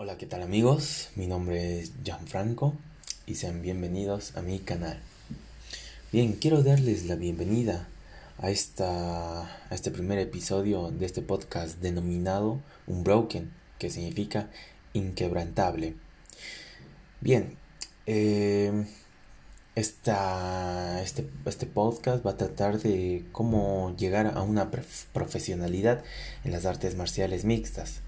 Hola, ¿qué tal amigos? Mi nombre es Gianfranco y sean bienvenidos a mi canal. Bien, quiero darles la bienvenida a, esta, a este primer episodio de este podcast denominado Unbroken, que significa inquebrantable. Bien, eh, esta, este, este podcast va a tratar de cómo llegar a una profesionalidad en las artes marciales mixtas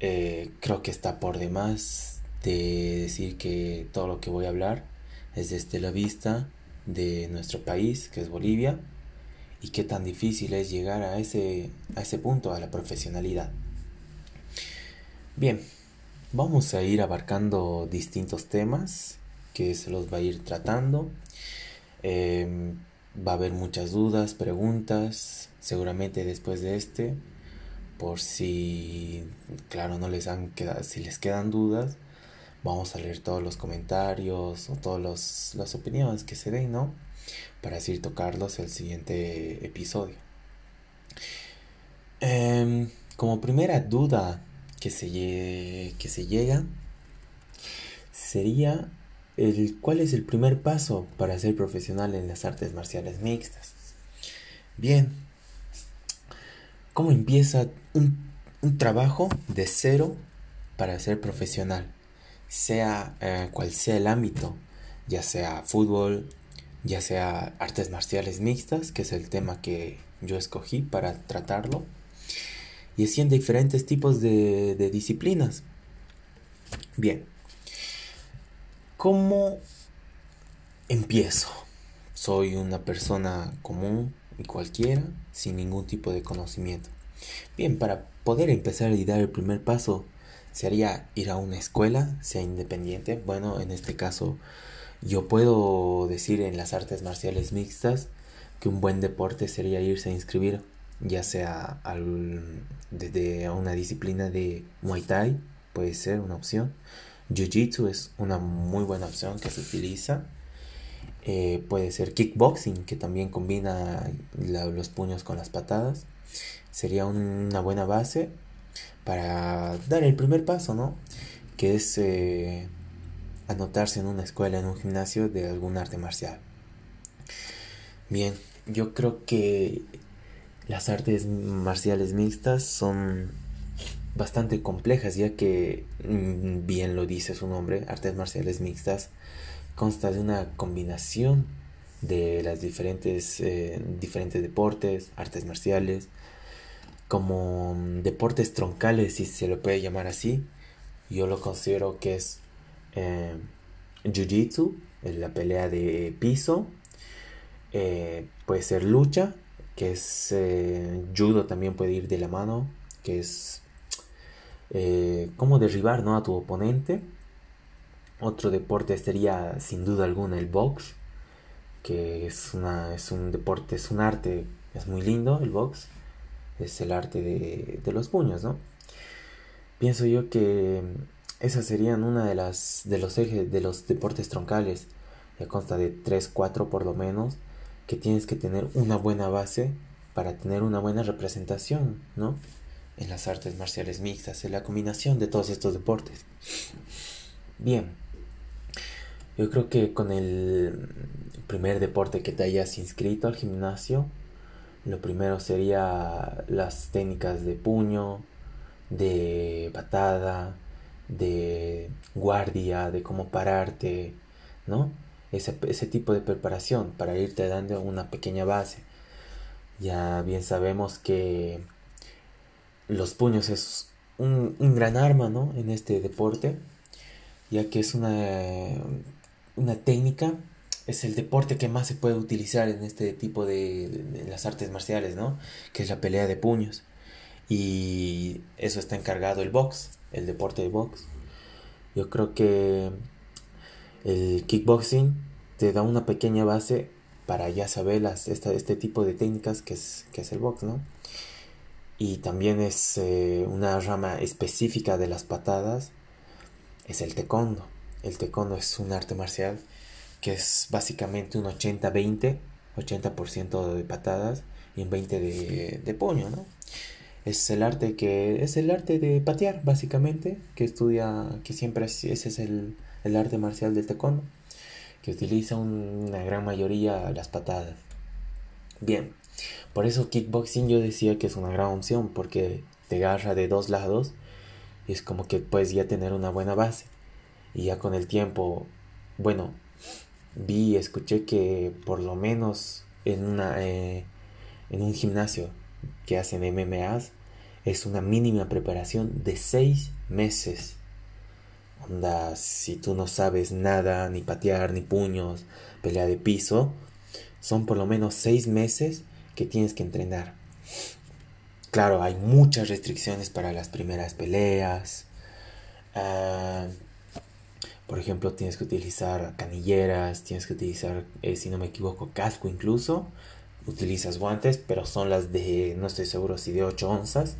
eh, creo que está por demás de decir que todo lo que voy a hablar es desde la vista de nuestro país, que es Bolivia, y qué tan difícil es llegar a ese, a ese punto, a la profesionalidad. Bien, vamos a ir abarcando distintos temas que se los va a ir tratando. Em, va a haber muchas dudas, preguntas, seguramente después de este por si, claro, no les han quedado, si les quedan dudas, vamos a leer todos los comentarios o todas las opiniones que se den, ¿no? Para así tocarlos el siguiente episodio. Em, como primera duda que se, que se llega sería el cuál es el primer paso para ser profesional en las artes marciales mixtas. Bien, cómo empieza un, trabajo de cero para ser profesional, sea eh, cual sea el ámbito, ya sea fútbol, ya sea artes marciales mixtas, que es el tema que yo escogí para tratarlo, y así en diferentes tipos de, de disciplinas. Bien, ¿cómo empiezo? Soy una persona común cualquiera sin ningún tipo de conocimiento. Bien, para poder empezar y dar el primer paso, sería ir a una escuela, sea independiente. Bueno, en este caso, yo puedo decir en las artes marciales mixtas que un buen deporte sería irse a inscribir, ya sea al, desde una disciplina de Muay Thai, puede ser una opción. Jiu-Jitsu es una muy buena opción que se utiliza. Eh, puede ser kickboxing, que también combina los puños con las patadas sería una buena base para dar el primer paso, ¿no? Que es eh, anotarse en una escuela, en un gimnasio de algún arte marcial. Bien, yo creo que las artes marciales mixtas son bastante complejas, ya que, mm, bien lo dice su nombre, artes marciales mixtas, consta de una combinación de las diferentes, eh, diferentes deportes, artes marciales, como mm, deportes troncales, si se lo puede llamar así. Yo lo considero que es eh, Jiu-Jitsu, la pelea de piso. Eh, puede ser lucha, que es eh, judo también puede ir de la mano, que es como derribar ¿no? a tu oponente. Otro deporte sería sin duda alguna el box, que es, una, es un deporte, es un arte, es muy lindo el box es el arte de, los puños, ¿no? Pienso yo que esas serían una de las de los ejes de los deportes troncales. Ya consta de 3, 4 por lo menos, que tienes que tener una buena base para tener una buena representación, ¿no? En las artes marciales mixtas, en la combinación de todos estos deportes. Bien, yo creo que con el primer deporte que te hayas inscrito al gimnasio, lo primero sería las técnicas de puño, de patada, de guardia, de cómo pararte, ¿no? Ese, ese tipo de preparación para irte dando una pequeña base. Ya bien sabemos que los puños es un, un gran arma, ¿no? En este deporte, ya que es una, una técnica es el deporte que más se puede utilizar en este tipo de, las artes marciales, ¿no? Que es la pelea de puños. Y eso está encargado el box, el deporte de box. Yo creo que el kickboxing te da una pequeña base para ya saber las, este tipo de técnicas que es, que es el box, ¿no? Y también es eh, una rama específica de las patadas, es el taekwondo. El taekwondo es un arte marcial que es básicamente un 80-20, 80%, de patadas y un 20% de, de puño, ¿no? Es el arte que es el arte de patear, básicamente, que estudia, que siempre ese es el, el arte marcial del taekwondo, que utiliza una gran mayoría las patadas. Bien, por eso kickboxing yo decía que es una gran opción, porque te agarra de dos lados y es como que puedes ya tener una buena base. Y ya con el tiempo, bueno, vi, escuché que por lo menos en, una, eh, en un gimnasio que hacen MMAs es una mínima preparación de seis meses. Onda, si tú no sabes nada, ni patear, ni puños, pelea de piso, son por lo menos seis meses que tienes que entrenar. Claro, hay muchas restricciones para las primeras peleas. Ah, por ejemplo, tienes que utilizar canilleras, tienes que utilizar, eh, si no me equivoco, casco incluso. Utilizas guantes, pero son las de, no estoy seguro si de 8 onzas,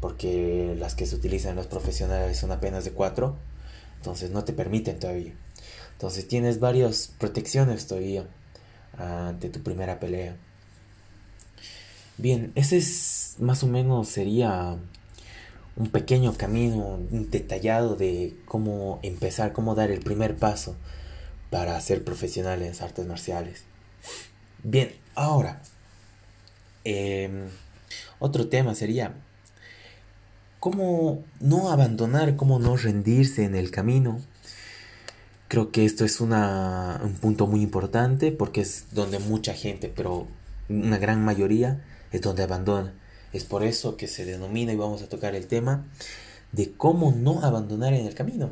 porque las que se utilizan los profesionales son apenas de 4, entonces no te permiten todavía. Entonces tienes varias protecciones todavía ante tu primera pelea. Bien, ese es más o menos sería un pequeño camino detallado de cómo empezar, cómo dar el primer paso para ser profesional en las artes marciales. Bien, ahora, em, otro tema sería cómo no abandonar, cómo no rendirse en el camino. Creo que esto es una, un punto muy importante porque es donde mucha gente, pero una gran mayoría, es donde abandona. Es por eso que se denomina y vamos a tocar el tema de cómo no abandonar en el camino.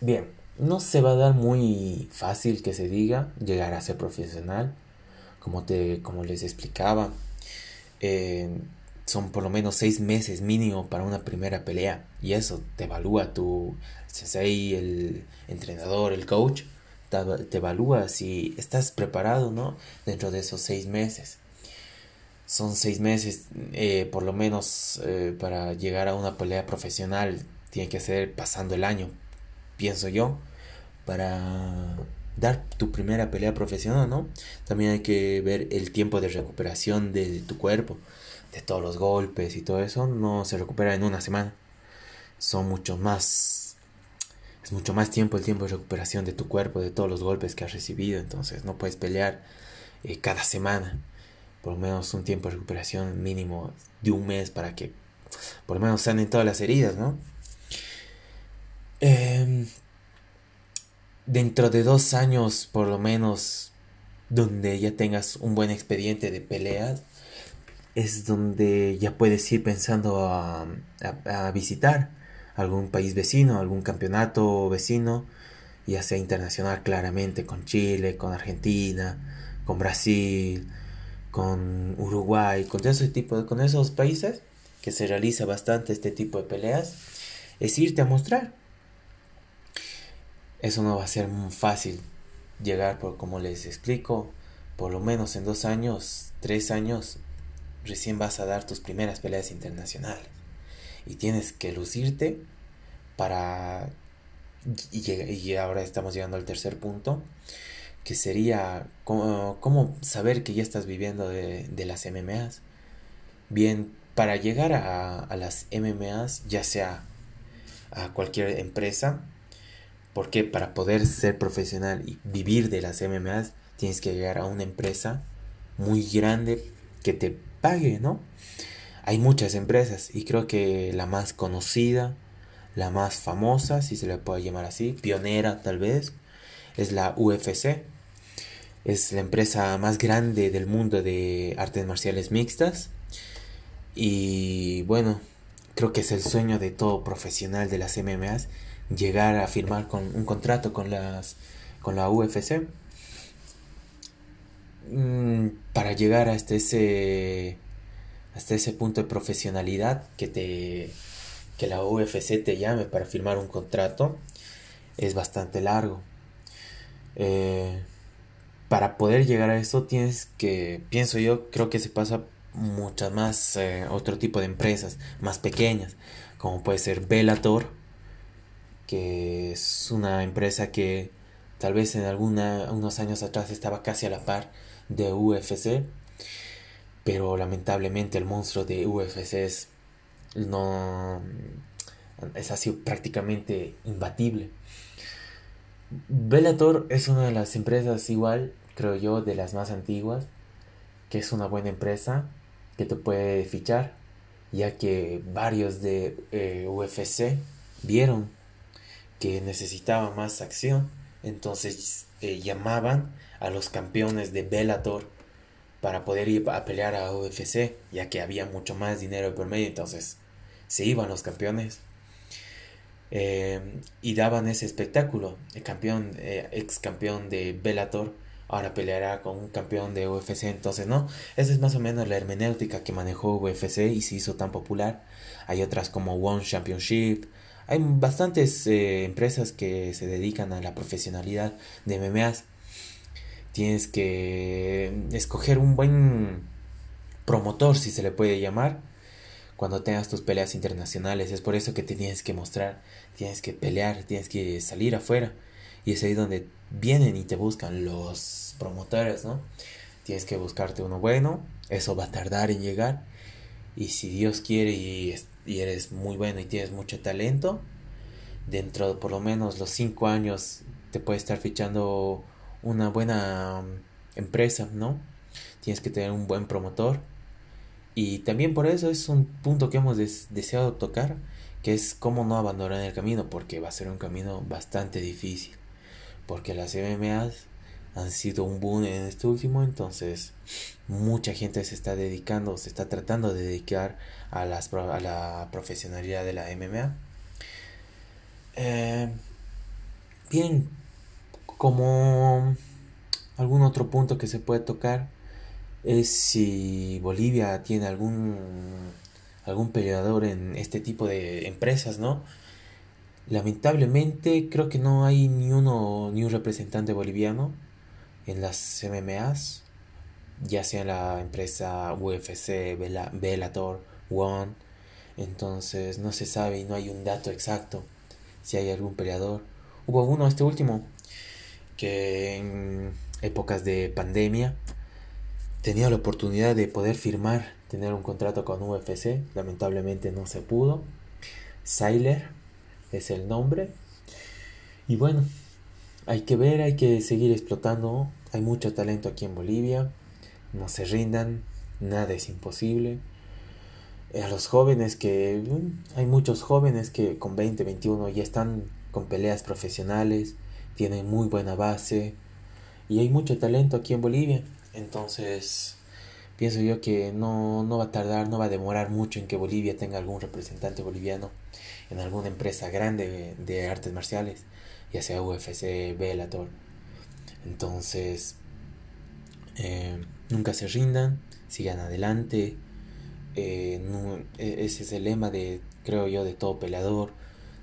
Bien, no se va a dar muy fácil que se diga llegar a ser profesional, como, te, como les explicaba. Eh, son por lo menos seis meses mínimo para una primera pelea y eso te evalúa tu sensei, el entrenador, el coach, te, evalúa si estás preparado, ¿no? Dentro de esos seis meses son seis meses eh, por lo menos eh, para llegar a una pelea profesional tiene que ser pasando el año pienso yo para dar tu primera pelea profesional no también hay que ver el tiempo de recuperación de, tu cuerpo de todos los golpes y todo eso no se recupera en una semana. Son mucho más es mucho más tiempo el tiempo de recuperación de tu cuerpo de todos los golpes que has recibido entonces no puedes pelear eh, cada semana por lo menos un tiempo de recuperación mínimo de un mes para que por lo menos sanen todas las heridas, ¿no? Em, dentro de dos años, por lo menos, donde ya tengas un buen expediente de peleas, es donde ya puedes ir pensando a, a visitar algún país vecino, algún campeonato vecino, ya sea internacional claramente, con Chile, con Argentina, con Brasil, con Uruguay, con ese tipo con esos países que se realiza bastante este tipo de peleas, es irte a mostrar. Eso no va a ser muy fácil llegar, por como les explico, por lo menos en dos años, tres años, recién vas a dar tus primeras peleas internacionales. Y tienes que lucirte para... Y, y ahora estamos llegando al tercer punto que sería cómo, saber que ya estás viviendo de, las MMAs. Bien, para llegar a, las MMAs, ya sea a cualquier empresa, porque para poder ser profesional y vivir de las MMAs, tienes que llegar a una empresa muy grande que te pague, ¿no? Hay muchas empresas y creo que la más conocida, la más famosa, si se le puede llamar así, pionera tal vez, es la UFC. Es la empresa más grande del mundo de artes marciales mixtas. Y bueno, creo que es el sueño de todo profesional de las MMAs llegar a firmar con un contrato con las con la UFC mm, para llegar hasta ese hasta ese punto de profesionalidad que te que la UFC te llame para firmar un contrato es bastante largo eh, para poder llegar a eso tienes que, pienso yo, creo que se pasa muchas más, eh, otro tipo de empresas más pequeñas, como puede ser Bellator, que es una empresa que tal vez en alguna, unos años atrás estaba casi a la par de UFC, pero lamentablemente el monstruo de UFC es, no es así prácticamente imbatible. Bellator es una de las empresas igual, creo yo, de las más antiguas, que es una buena empresa que te puede fichar, ya que varios de eh, UFC vieron que necesitaba más acción, entonces eh, llamaban a los campeones de Bellator para poder ir a pelear a UFC, ya que había mucho más dinero por medio, entonces se iban los campeones eh, y daban ese espectáculo. El campeón, eh, ex campeón de Bellator, ahora peleará con un campeón de UFC, entonces no, esa es más o menos la hermenéutica que manejó UFC y se hizo tan popular. Hay otras como One Championship, hay bastantes eh, empresas que se dedican a la profesionalidad de MMAs tienes que escoger un buen promotor, si se le puede llamar, cuando tengas tus peleas internacionales. Es por eso que te tienes que mostrar, tienes que pelear, tienes que salir afuera. Y es ahí donde vienen y te buscan los promotores, ¿no? Tienes que buscarte uno bueno, eso va a tardar en llegar. Y si Dios quiere y, y eres muy bueno y tienes mucho talento, dentro de por lo menos los 5 años te puede estar fichando una buena mm, empresa, ¿no? Tienes que tener un buen promotor. Y también por eso es un punto que hemos deseado tocar, que es cómo no abandonar el camino, porque va a ser un camino bastante difícil. Porque las MMAs han sido un boom en este último, entonces mucha gente se está dedicando, se está tratando de dedicar a, las, a la profesionalidad de la MMA. Eh, bien, como algún otro punto que se puede tocar es si Bolivia tiene algún algún peleador en este tipo de empresas, ¿no? Lamentablemente creo que no hay ni uno ni un representante boliviano en las MMAs, ya sea la empresa UFC, Bellator, One. Entonces no se sabe y no hay un dato exacto si hay algún peleador. Hubo uno, este último, que en épocas de pandemia tenía la oportunidad de poder firmar, tener un contrato con UFC, lamentablemente no se pudo. Siler es el nombre. Y bueno, hay que ver, hay que seguir explotando. Hay mucho talento aquí en Bolivia. No se rindan, nada es imposible. A los jóvenes que... Mm, hay muchos jóvenes que con 20, 21 ya están con peleas profesionales tiene muy buena base y hay mucho talento aquí en Bolivia. Entonces, pienso yo que no, no va a tardar, no va a demorar mucho en que Bolivia tenga algún representante boliviano en alguna empresa grande de artes marciales, ya sea UFC, Bellator. Entonces, eh, nunca se rindan, sigan adelante. Eh, e, ese es el lema de, creo yo, de todo peleador,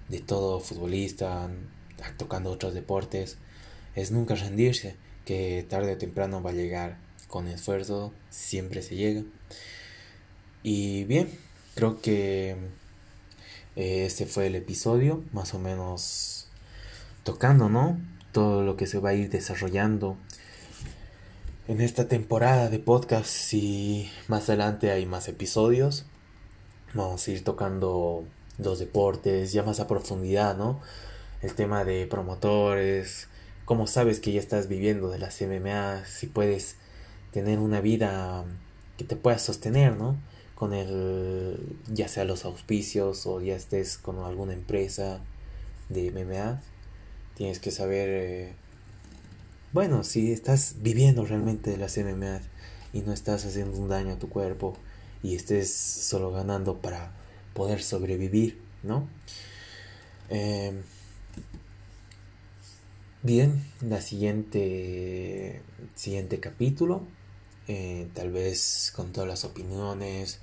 de todo futbolista, tocando otros deportes, es nunca rendirse, que tarde o temprano va a llegar. Con esfuerzo siempre se llega. Y bien, creo que eh, este fue el episodio, más o menos tocando, ¿no? Todo lo que se va a ir desarrollando en esta temporada de podcast y más adelante hay más episodios. Vamos a ir tocando los deportes ya más a profundidad, ¿no? el tema de promotores, cómo sabes que ya estás viviendo de las MMA, si puedes tener una vida que te pueda sostener, ¿no? Con el, ya sea los auspicios o ya estés con alguna empresa de MMA, tienes que saber, eh, bueno, si estás viviendo realmente de las MMA y no estás haciendo un daño a tu cuerpo y estés solo ganando para poder sobrevivir, ¿no? Eh, Bien, la siguiente, siguiente capítulo, eh, tal vez con todas las opiniones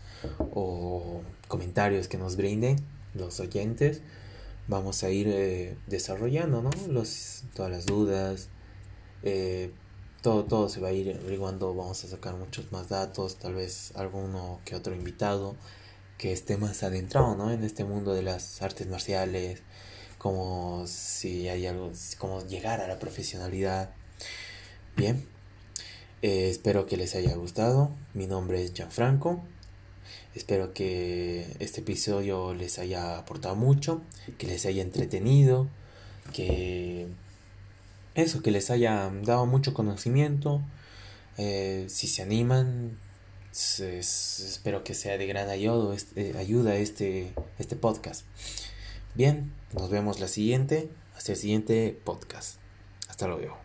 o comentarios que nos brinden los oyentes, vamos a ir eh, desarrollando ¿no? los, todas las dudas, eh, todo, todo se va a ir averiguando, vamos a sacar muchos más datos, tal vez alguno que otro invitado que esté más adentrado ¿no? en este mundo de las artes marciales, como si hay algo, como llegar a la profesionalidad. Bien, Eh, espero que les haya gustado. Mi nombre es Gianfranco. Espero que este episodio les haya aportado mucho, que les haya entretenido, que eso, que les haya dado mucho conocimiento. Eh, si se animan, espero que sea de gran ayuda, este, ayuda este, este podcast. Bien, nos vemos la siguiente, hasta el siguiente podcast. Hasta luego.